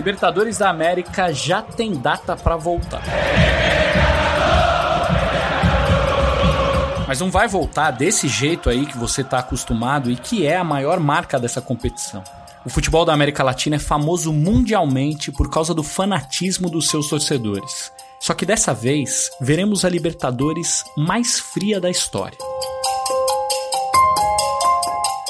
Libertadores da América já tem data para voltar. Mas não vai voltar desse jeito aí que você está acostumado e que é a maior marca dessa competição. O futebol da América Latina é famoso mundialmente por causa do fanatismo dos seus torcedores. Só que dessa vez veremos a Libertadores mais fria da história.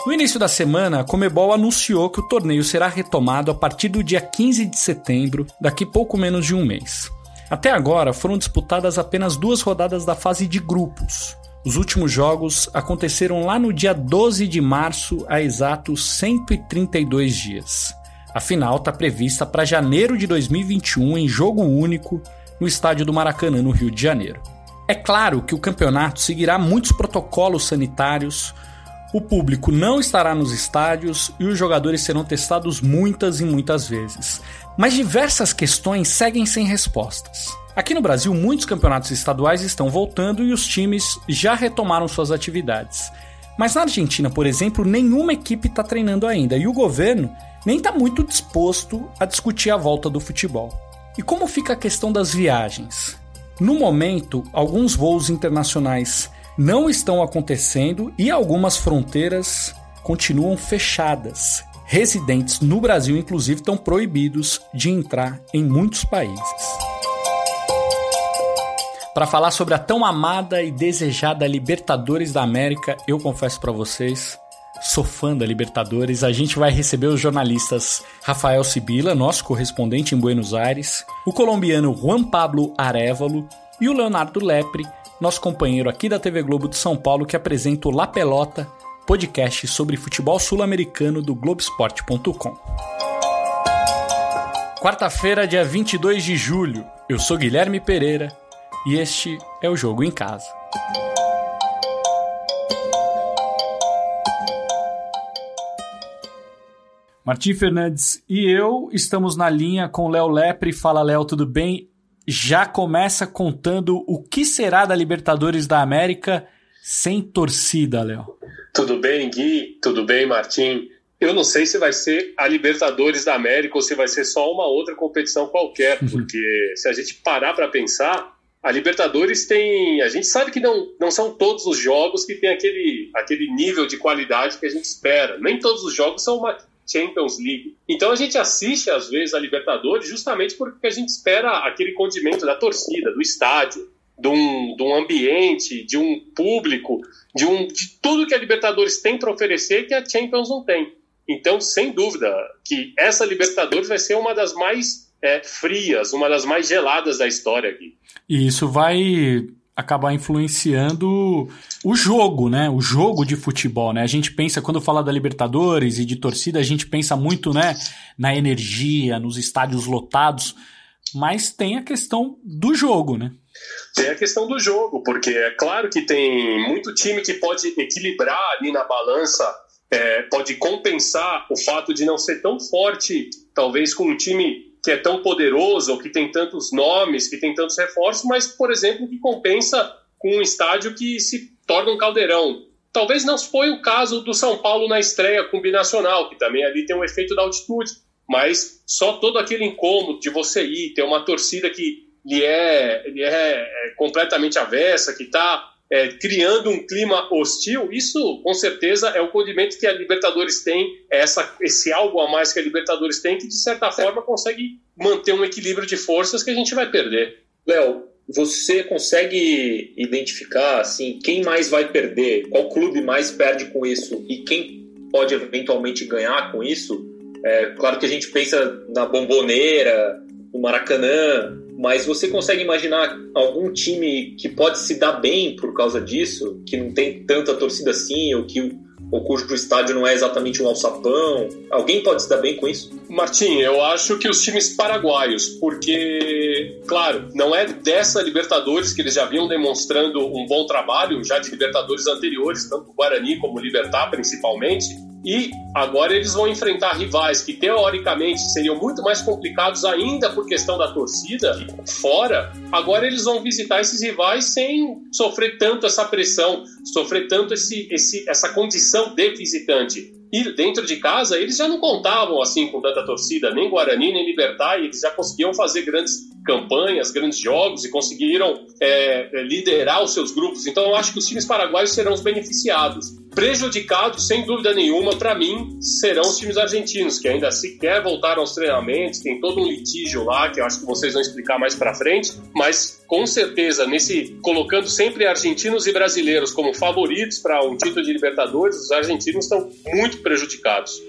No início da semana, a Comebol anunciou que o torneio será retomado a partir do dia 15 de setembro, daqui pouco menos de um mês. Até agora foram disputadas apenas duas rodadas da fase de grupos. Os últimos jogos aconteceram lá no dia 12 de março, há exatos 132 dias. A final está prevista para janeiro de 2021 em jogo único no estádio do Maracanã, no Rio de Janeiro. É claro que o campeonato seguirá muitos protocolos sanitários, o público não estará nos estádios e os jogadores serão testados muitas e muitas vezes. Mas diversas questões seguem sem respostas. Aqui no Brasil, muitos campeonatos estaduais estão voltando e os times já retomaram suas atividades. Mas na Argentina, por exemplo, nenhuma equipe está treinando ainda e o governo nem está muito disposto a discutir a volta do futebol. E como fica a questão das viagens? No momento, alguns voos internacionais não estão acontecendo e algumas fronteiras continuam fechadas. Residentes no Brasil, inclusive, estão proibidos de entrar em muitos países. Para falar sobre a tão amada e desejada Libertadores da América, eu confesso para vocês, sou fã da Libertadores. A gente vai receber os jornalistas Rafael Sibila, nosso correspondente em Buenos Aires, o colombiano Juan Pablo Arevalo e o Leonardo Lepre, nosso companheiro aqui da TV Globo de São Paulo, que apresenta o La Pelota, podcast sobre futebol sul-americano do Globesport.com. Quarta-feira, dia 22 de julho. Eu sou Guilherme Pereira e este é o Jogo em Casa. Martim Fernandes e eu estamos na linha com Léo Lepre. Fala, Léo, tudo bem? Já começa contando o que será da Libertadores da América sem torcida, Léo. Tudo bem, Gui? Tudo bem, Martim? Eu não sei se vai ser a Libertadores da América ou se vai ser só uma outra competição qualquer, porque se a gente parar para pensar, a Libertadores tem. A gente sabe que não, não são todos os jogos que tem aquele, aquele nível de qualidade que a gente espera. Nem todos os jogos são uma Champions League. Então a gente assiste às vezes a Libertadores justamente porque a gente espera aquele condimento da torcida, do estádio, de um, de um ambiente, de um público, de, um, de tudo que a Libertadores tem para oferecer que a Champions não tem. Então, sem dúvida, que essa Libertadores vai ser uma das mais é, frias, uma das mais geladas da história aqui. E isso vai acabar influenciando o jogo, né? O jogo de futebol, né? A gente pensa, quando fala da Libertadores e de torcida, a gente pensa muito, né, na energia, nos estádios lotados, mas tem a questão do jogo, né? Tem a questão do jogo, porque é claro que tem muito time que pode equilibrar ali na balança, é, pode compensar o fato de não ser tão forte, talvez com um time que é tão poderoso, que tem tantos nomes, que tem tantos reforços, mas, por exemplo, que compensa com um estádio que se torna um caldeirão. Talvez não foi o caso do São Paulo na estreia com o Binacional, que também ali tem um efeito da altitude, mas só todo aquele incômodo de você ir, ter uma torcida que lhe é, lhe é, é completamente avessa, que está é, criando um clima hostil, isso com certeza é o condimento que a Libertadores tem, é essa, esse algo a mais que a Libertadores tem, que de certa forma consegue manter um equilíbrio de forças que a gente vai perder. Léo, você consegue identificar assim quem mais vai perder, qual clube mais perde com isso e quem pode eventualmente ganhar com isso? É, claro que a gente pensa na bomboneira, no Maracanã, mas você consegue imaginar algum time que pode se dar bem por causa disso, que não tem tanta torcida assim, ou que ou cujo estádio não é exatamente um alçapão? Alguém pode se dar bem com isso? Martim, eu acho que os times paraguaios, porque, claro, não é dessa Libertadores que eles já vinham demonstrando um bom trabalho, já de Libertadores anteriores, tanto o Guarani como o Libertar principalmente, e agora eles vão enfrentar rivais que teoricamente seriam muito mais complicados ainda por questão da torcida fora. Agora eles vão visitar esses rivais sem sofrer tanto essa pressão, sofrer tanto esse, esse, essa condição de visitante. ir dentro de casa, eles já não contavam assim com tanta torcida, nem Guarani, nem Libertar, e eles já conseguiam fazer grandes campanhas, grandes jogos e conseguiram é, é liderar os seus grupos. Então eu acho que os times paraguaios serão os beneficiados. Prejudicados, sem dúvida nenhuma, para mim, serão os times argentinos, que ainda sequer voltaram aos treinamentos, tem todo um litígio lá, que eu acho que vocês vão explicar mais para frente, mas com certeza, nesse colocando sempre argentinos e brasileiros como favoritos para um título de Libertadores, os argentinos estão muito prejudicados.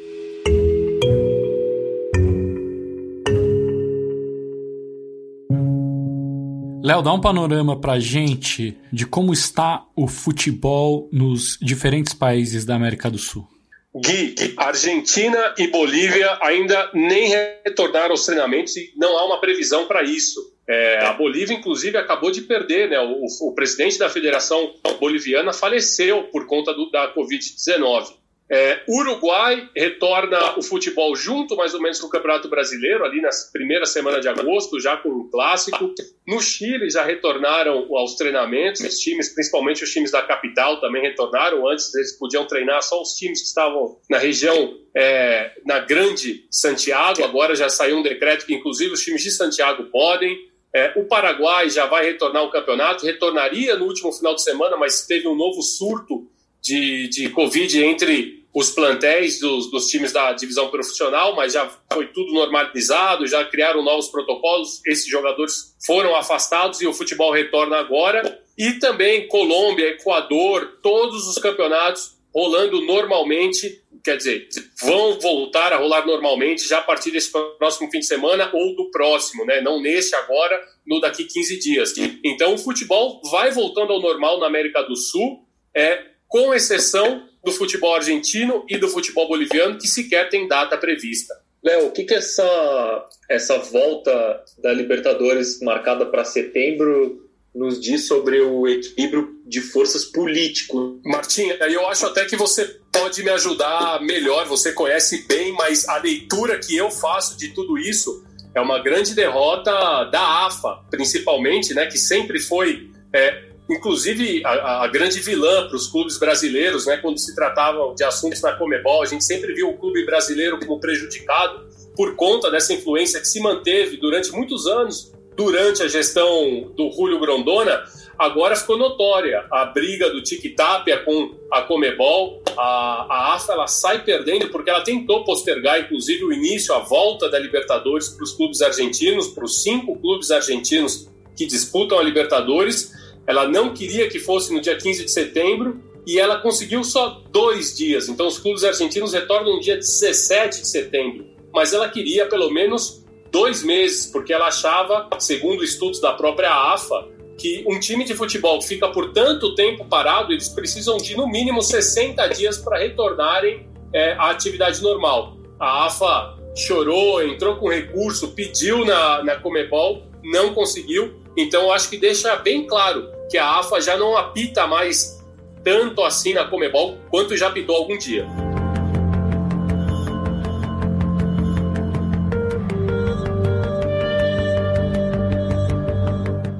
Léo, dá um panorama pra gente de como está o futebol nos diferentes países da América do Sul. Gui, Argentina e Bolívia ainda nem retornaram aos treinamentos e não há uma previsão para isso. É, a Bolívia, inclusive, acabou de perder, né? O, o presidente da Federação Boliviana faleceu por conta do, da Covid-19. É, Uruguai retorna o futebol junto, mais ou menos, com o Campeonato Brasileiro, ali na primeira semana de agosto, já com o clássico. No Chile já retornaram aos treinamentos, os times, principalmente os times da capital, também retornaram. Antes eles podiam treinar só os times que estavam na região, é, na Grande Santiago. Agora já saiu um decreto que, inclusive, os times de Santiago podem. É, o Paraguai já vai retornar ao campeonato, retornaria no último final de semana, mas teve um novo surto de, de Covid entre os plantéis dos, dos, times da divisão profissional, mas já foi tudo normalizado, já criaram novos protocolos, esses jogadores foram afastados e o futebol retorna agora. E também Colômbia, Equador, todos os campeonatos rolando normalmente, quer dizer, vão voltar a rolar normalmente já a partir desse próximo fim de semana ou do próximo, né? Não neste agora, no daqui 15 dias. Então o futebol vai voltando ao normal na América do Sul, é, com exceção do futebol argentino e do futebol boliviano, que sequer tem data prevista. Léo, o que, que essa, essa volta da Libertadores marcada para setembro nos diz sobre o equilíbrio de forças político? Martinha, eu acho até que você pode me ajudar melhor, você conhece bem, mas a leitura que eu faço de tudo isso é uma grande derrota da AFA, principalmente, né, que sempre foi é, inclusive a, a grande vilã para os clubes brasileiros, né, quando se tratava de assuntos na Comebol, a gente sempre viu o clube brasileiro como prejudicado por conta dessa influência que se manteve durante muitos anos durante a gestão do Julio Grondona, agora ficou notória a briga do Tic Tapia com a Comebol. A, a AFA ela sai perdendo porque ela tentou postergar, inclusive, o início, a volta da Libertadores para os clubes argentinos, para os cinco clubes argentinos que disputam a Libertadores. Ela não queria que fosse no dia 15 de setembro e ela conseguiu só dois dias. Então, os clubes argentinos retornam no dia 17 de setembro. Mas ela queria pelo menos dois meses, porque ela achava, segundo estudos da própria AFA, que um time de futebol que fica por tanto tempo parado, eles precisam de no mínimo 60 dias para retornarem é, à atividade normal. A AFA chorou, entrou com recurso, pediu na, na Comebol, não conseguiu. Então, eu acho que deixa bem claro que a AFA já não apita mais tanto assim na Comebol quanto já apitou algum dia.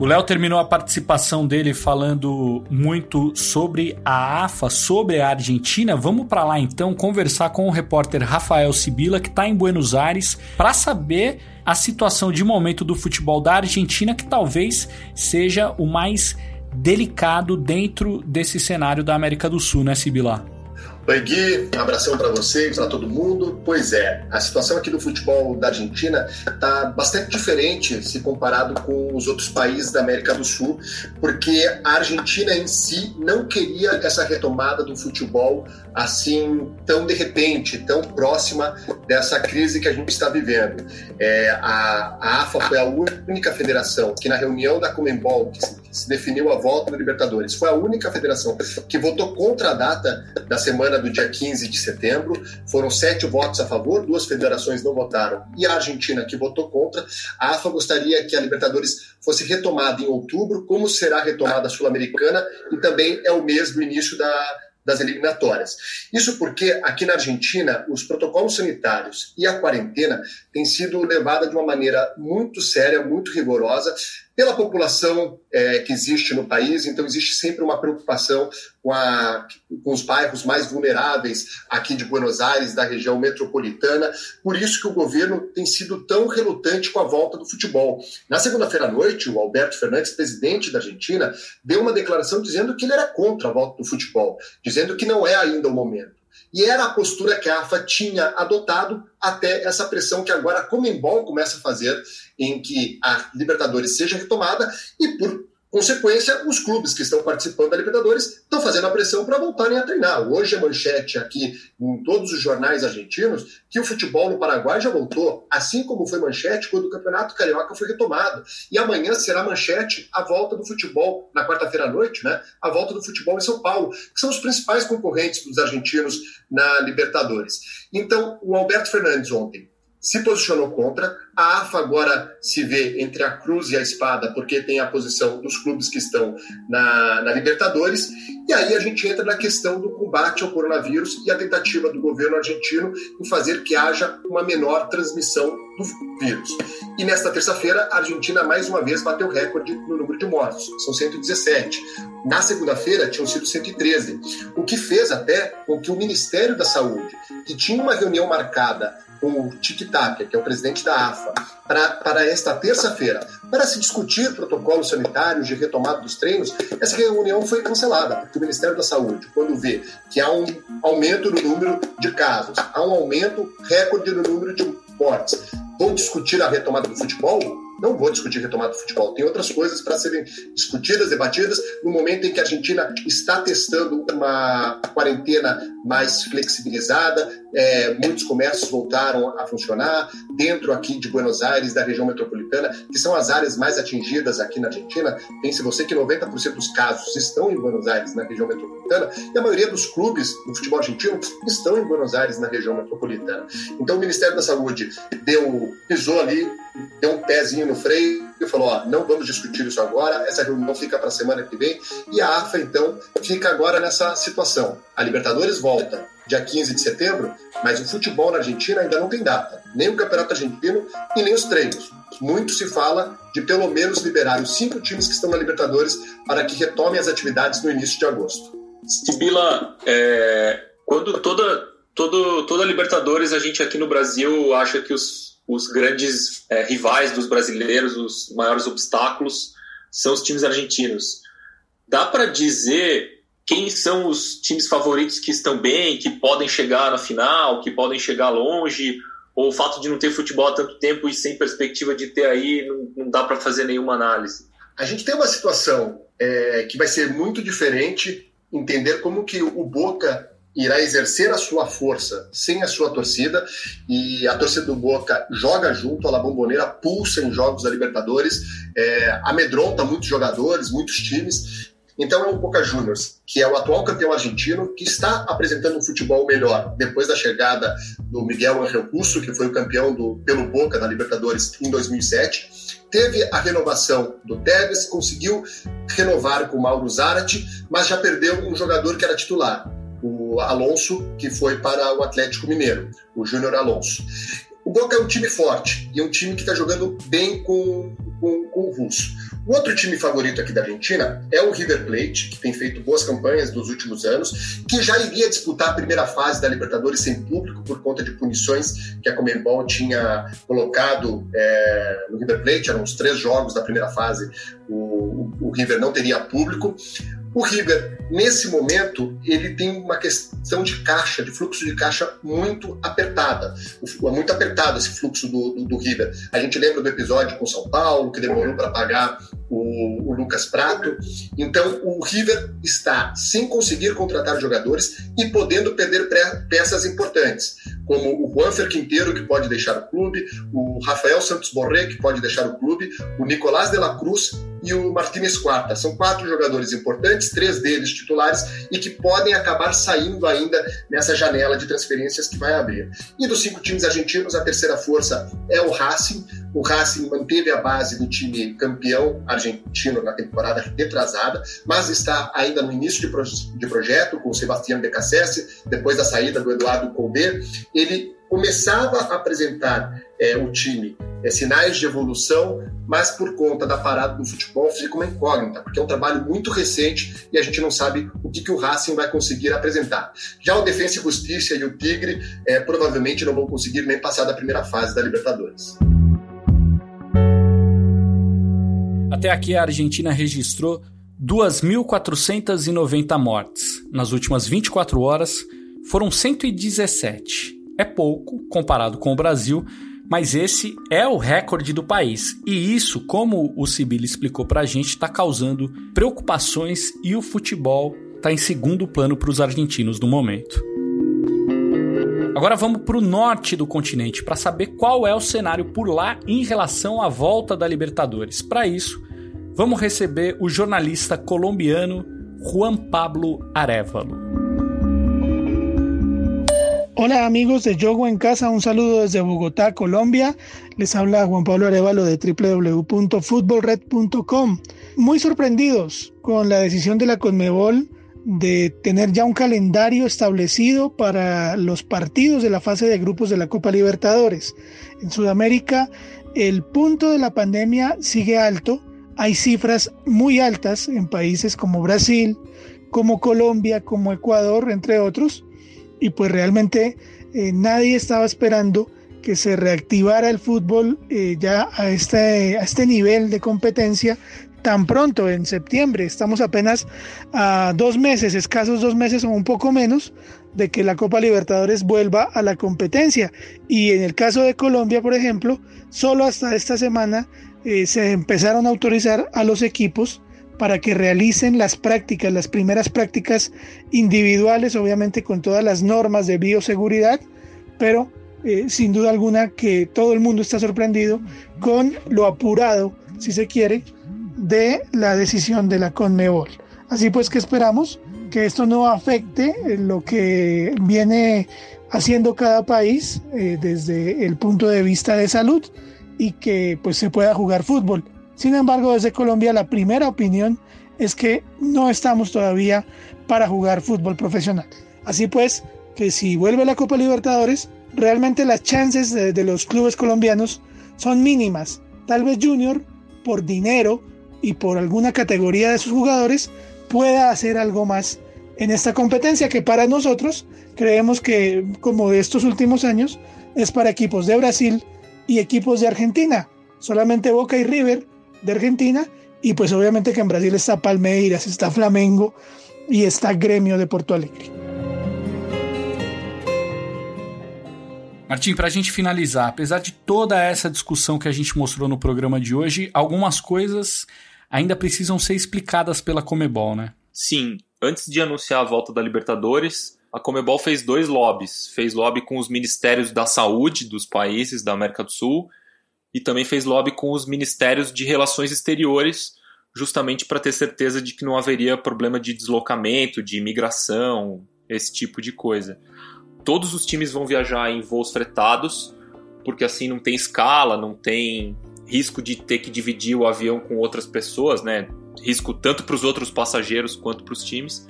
O Léo terminou a participação dele falando muito sobre a AFA, sobre a Argentina. Vamos para lá então conversar com o repórter Rafael Sibila, que está em Buenos Aires, para saber a situação de momento do futebol da Argentina, que talvez seja o mais delicado dentro desse cenário da América do Sul, né, Sibila? Oi, Gui, um abração para você e para todo mundo. Pois é, a situação aqui do futebol da Argentina está bastante diferente se comparado com os outros países da América do Sul, porque a Argentina em si não queria essa retomada do futebol assim tão de repente, tão próxima dessa crise que a gente está vivendo. É, a, a AFA foi a única federação que na reunião da Comembol, que se, se definiu a volta do Libertadores, foi a única federação que votou contra a data da semana do dia 15 de setembro. Foram sete votos a favor, duas federações não votaram e a Argentina que votou contra. A AFA gostaria que a Libertadores fosse retomada em outubro, como será retomada a Sul-Americana e também é o mês do início da das eliminatórias. Isso porque aqui na Argentina os protocolos sanitários e a quarentena têm sido levada de uma maneira muito séria, muito rigorosa, pela população é, que existe no país, então existe sempre uma preocupação com, a, com, os bairros mais vulneráveis aqui de Buenos Aires, da região metropolitana. Por isso que o governo tem sido tão relutante com a volta do futebol. Na segunda-feira à noite, o Alberto Fernandes, presidente da Argentina, deu uma declaração dizendo que ele era contra a volta do futebol, dizendo que não é ainda o momento. E era a postura que a AFA tinha adotado até essa pressão que agora a Comembol começa a fazer em que a Libertadores seja retomada e, por consequência, os clubes que estão participando da Libertadores estão fazendo a pressão para voltarem a treinar. Hoje é manchete aqui em todos os jornais argentinos que o futebol no Paraguai já voltou, assim como foi manchete quando o Campeonato Carioca foi retomado. E amanhã será manchete a volta do futebol, na quarta-feira à noite, né? A volta do futebol em São Paulo, que são os principais concorrentes dos argentinos na Libertadores. Então, o Alberto Fernandes ontem se posicionou contra. A AFA agora se vê entre a cruz e a espada, porque tem a posição dos clubes que estão na, na, Libertadores. E aí a gente entra na questão do combate ao coronavírus e a tentativa do governo argentino em fazer que haja uma menor transmissão do vírus. E nesta terça-feira, a Argentina mais uma vez bateu recorde no número de mortos, são 117. Na segunda-feira, tinham sido 113, o que fez até com que o Ministério da Saúde, que tinha uma reunião marcada com o Tic que é o presidente da AFA, para, para esta terça-feira, para se discutir protocolos sanitários de retomada dos treinos, essa reunião foi cancelada, porque o Ministério da Saúde, quando vê que há um aumento no número de casos, há um aumento recorde no número de mortes, vão discutir a retomada do futebol, não vou discutir retomada do futebol. Tem outras coisas para serem discutidas, debatidas, no momento em que a Argentina está testando uma quarentena mais flexibilizada, é, muitos comércios voltaram a funcionar dentro aqui de Buenos Aires, da região metropolitana, que são as áreas mais atingidas aqui na Argentina. Pense você que 90% dos casos estão em Buenos Aires, na região metropolitana, e a maioria dos clubes do futebol argentino estão em Buenos Aires, na região metropolitana. Então o Ministério da Saúde deu, pisou ali, deu um pezinho no freio e falou: ó, não vamos discutir isso agora, essa reunião fica para a semana que vem. E a AFA, então, fica agora nessa situação. A Libertadores volta dia 15 de setembro, mas o futebol na Argentina ainda não tem data, nem o Campeonato Argentino e nem os treinos. Muito se fala de pelo menos liberar os cinco times que estão na Libertadores para que retomem as atividades no início de agosto. Sibila, é, quando toda, todo, toda Libertadores a gente aqui no Brasil acha que os, os grandes é, rivais dos brasileiros, os maiores obstáculos, são os times argentinos. Dá para dizer quem são os times favoritos que estão bem, que podem chegar na final, que podem chegar longe, ou o fato de não ter futebol há tanto tempo e sem perspectiva de ter aí, não, não dá para fazer nenhuma análise? A gente tem uma situação é, que vai ser muito diferente entender como que o Boca irá exercer a sua força sem a sua torcida. E a torcida do Boca joga junto, a La Bombonera pulsa em jogos da Libertadores, é, amedronta muitos jogadores, muitos times então é o Boca Juniors, que é o atual campeão argentino, que está apresentando um futebol melhor depois da chegada do Miguel Angel Russo, que foi o campeão do, pelo Boca da Libertadores em 2007. Teve a renovação do Tevez, conseguiu renovar com o Mauro Zarate, mas já perdeu um jogador que era titular, o Alonso, que foi para o Atlético Mineiro, o Júnior Alonso. O Boca é um time forte e um time que está jogando bem com, com, com o Russo. O outro time favorito aqui da Argentina é o River Plate, que tem feito boas campanhas nos últimos anos, que já iria disputar a primeira fase da Libertadores sem público por conta de punições que a Comembol tinha colocado é, no River Plate. Eram os três jogos da primeira fase, o, o, o River não teria público. O River, nesse momento, ele tem uma questão de caixa, de fluxo de caixa muito apertada. É muito apertado esse fluxo do, do, do River. A gente lembra do episódio com São Paulo, que demorou para pagar o, o, Lucas Prato. Então, o River está sem conseguir contratar jogadores e podendo perder peças importantes, como o Juanfer Quinteiro, que pode deixar o clube, o Rafael Santos Borré, que pode deixar o clube, o Nicolás de la Cruz e o Martínez Quarta. São quatro jogadores importantes, três deles titulares e que podem acabar saindo ainda nessa janela de transferências que vai abrir. E dos cinco times argentinos, a terceira força é o Racing. O Racing manteve a base do time campeão argentino na temporada retrasada, mas está ainda no início de, pro de projeto com o Sebastião Becassese, depois da saída do Eduardo Colbert. Ele começava a apresentar é, o time é, sinais de evolução, mas por conta da parada do futebol fica uma incógnita, porque é um trabalho muito recente e a gente não sabe o que, que o Racing vai conseguir apresentar. Já o Defensa e Justiça e o Tigre é, provavelmente não vão conseguir nem passar da primeira fase da Libertadores. Até aqui a Argentina registrou 2.490 mortes. Nas últimas 24 horas foram 117. É pouco comparado com o Brasil, mas esse é o recorde do país. E isso, como o Sibila explicou pra gente, está causando preocupações e o futebol está em segundo plano para os argentinos no momento. Agora vamos para o norte do continente para saber qual é o cenário por lá em relação à volta da Libertadores. Para isso, vamos receber o jornalista colombiano Juan Pablo Arevalo. Hola amigos de Yogo en Casa, un saludo desde Bogotá, Colombia. Les habla Juan Pablo Arevalo de www.futbolred.com. Muy sorprendidos con la decisión de la Conmebol de tener ya un calendario establecido para los partidos de la fase de grupos de la Copa Libertadores. En Sudamérica el punto de la pandemia sigue alto, hay cifras muy altas en países como Brasil, como Colombia, como Ecuador, entre otros, y pues realmente eh, nadie estaba esperando que se reactivara el fútbol eh, ya a este, a este nivel de competencia tan pronto, en septiembre. Estamos apenas a dos meses, escasos dos meses o un poco menos, de que la Copa Libertadores vuelva a la competencia. Y en el caso de Colombia, por ejemplo, solo hasta esta semana eh, se empezaron a autorizar a los equipos para que realicen las prácticas, las primeras prácticas individuales, obviamente con todas las normas de bioseguridad, pero eh, sin duda alguna que todo el mundo está sorprendido con lo apurado, si se quiere, de la decisión de la Conmebol. Así pues que esperamos que esto no afecte lo que viene haciendo cada país eh, desde el punto de vista de salud y que pues se pueda jugar fútbol. Sin embargo, desde Colombia la primera opinión es que no estamos todavía para jugar fútbol profesional. Así pues, que si vuelve la Copa Libertadores, realmente las chances de, los clubes colombianos son mínimas. Tal vez Junior, por dinero, y por alguna categoría de sus jugadores pueda hacer algo más en esta competencia que para nosotros creemos que como de estos últimos años es para equipos de Brasil y equipos de Argentina, solamente Boca y River de Argentina y pues obviamente que en Brasil está Palmeiras, está Flamengo y está Gremio de Porto Alegre. Martim, para a gente finalizar, apesar de toda essa discussão que a gente mostrou no programa de hoje, algumas coisas ainda precisam ser explicadas pela Comebol, né? Sim. Antes de anunciar a volta da Libertadores, a Comebol fez dois lobbies. Fez lobby com os ministérios da saúde dos países da América do Sul e também fez lobby com os ministérios de relações exteriores, justamente para ter certeza de que não haveria problema de deslocamento, de imigração, esse tipo de coisa. Todos os times vão viajar em voos fretados, porque assim não tem escala, não tem risco de ter que dividir o avião com outras pessoas, né? Risco tanto para os outros passageiros quanto para os times.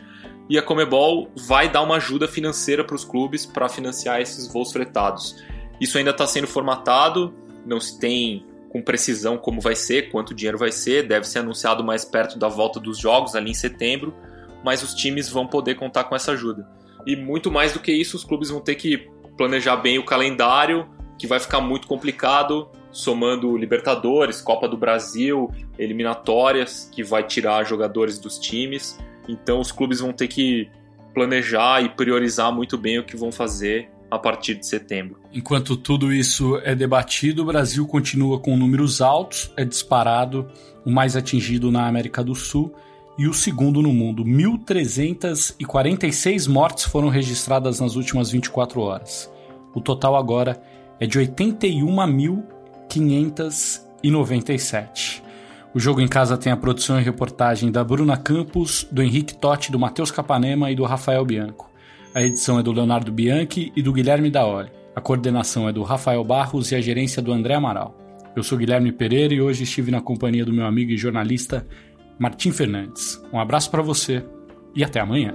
E a Comebol vai dar uma ajuda financeira para os clubes para financiar esses voos fretados. Isso ainda está sendo formatado, não se tem com precisão como vai ser, quanto dinheiro vai ser, deve ser anunciado mais perto da volta dos jogos, ali em setembro, mas os times vão poder contar com essa ajuda. E muito mais do que isso, os clubes vão ter que planejar bem o calendário, que vai ficar muito complicado, somando Libertadores, Copa do Brasil, eliminatórias, que vai tirar jogadores dos times. Então os clubes vão ter que planejar e priorizar muito bem o que vão fazer a partir de setembro. Enquanto tudo isso é debatido, o Brasil continua com números altos, é disparado o mais atingido na América do Sul e o segundo no mundo. 1.346 mortes foram registradas nas últimas 24 horas. O total agora é de 81 mil 597. O jogo em casa tem a produção e reportagem da Bruna Campos, do Henrique Totti, do Matheus Capanema e do Rafael Bianco. A edição é do Leonardo Bianchi e do Guilherme Daoli. A coordenação é do Rafael Barros e a gerência do André Amaral. Eu sou Guilherme Pereira e hoje estive na companhia do meu amigo e jornalista Martim Fernandes. Um abraço para você e até amanhã.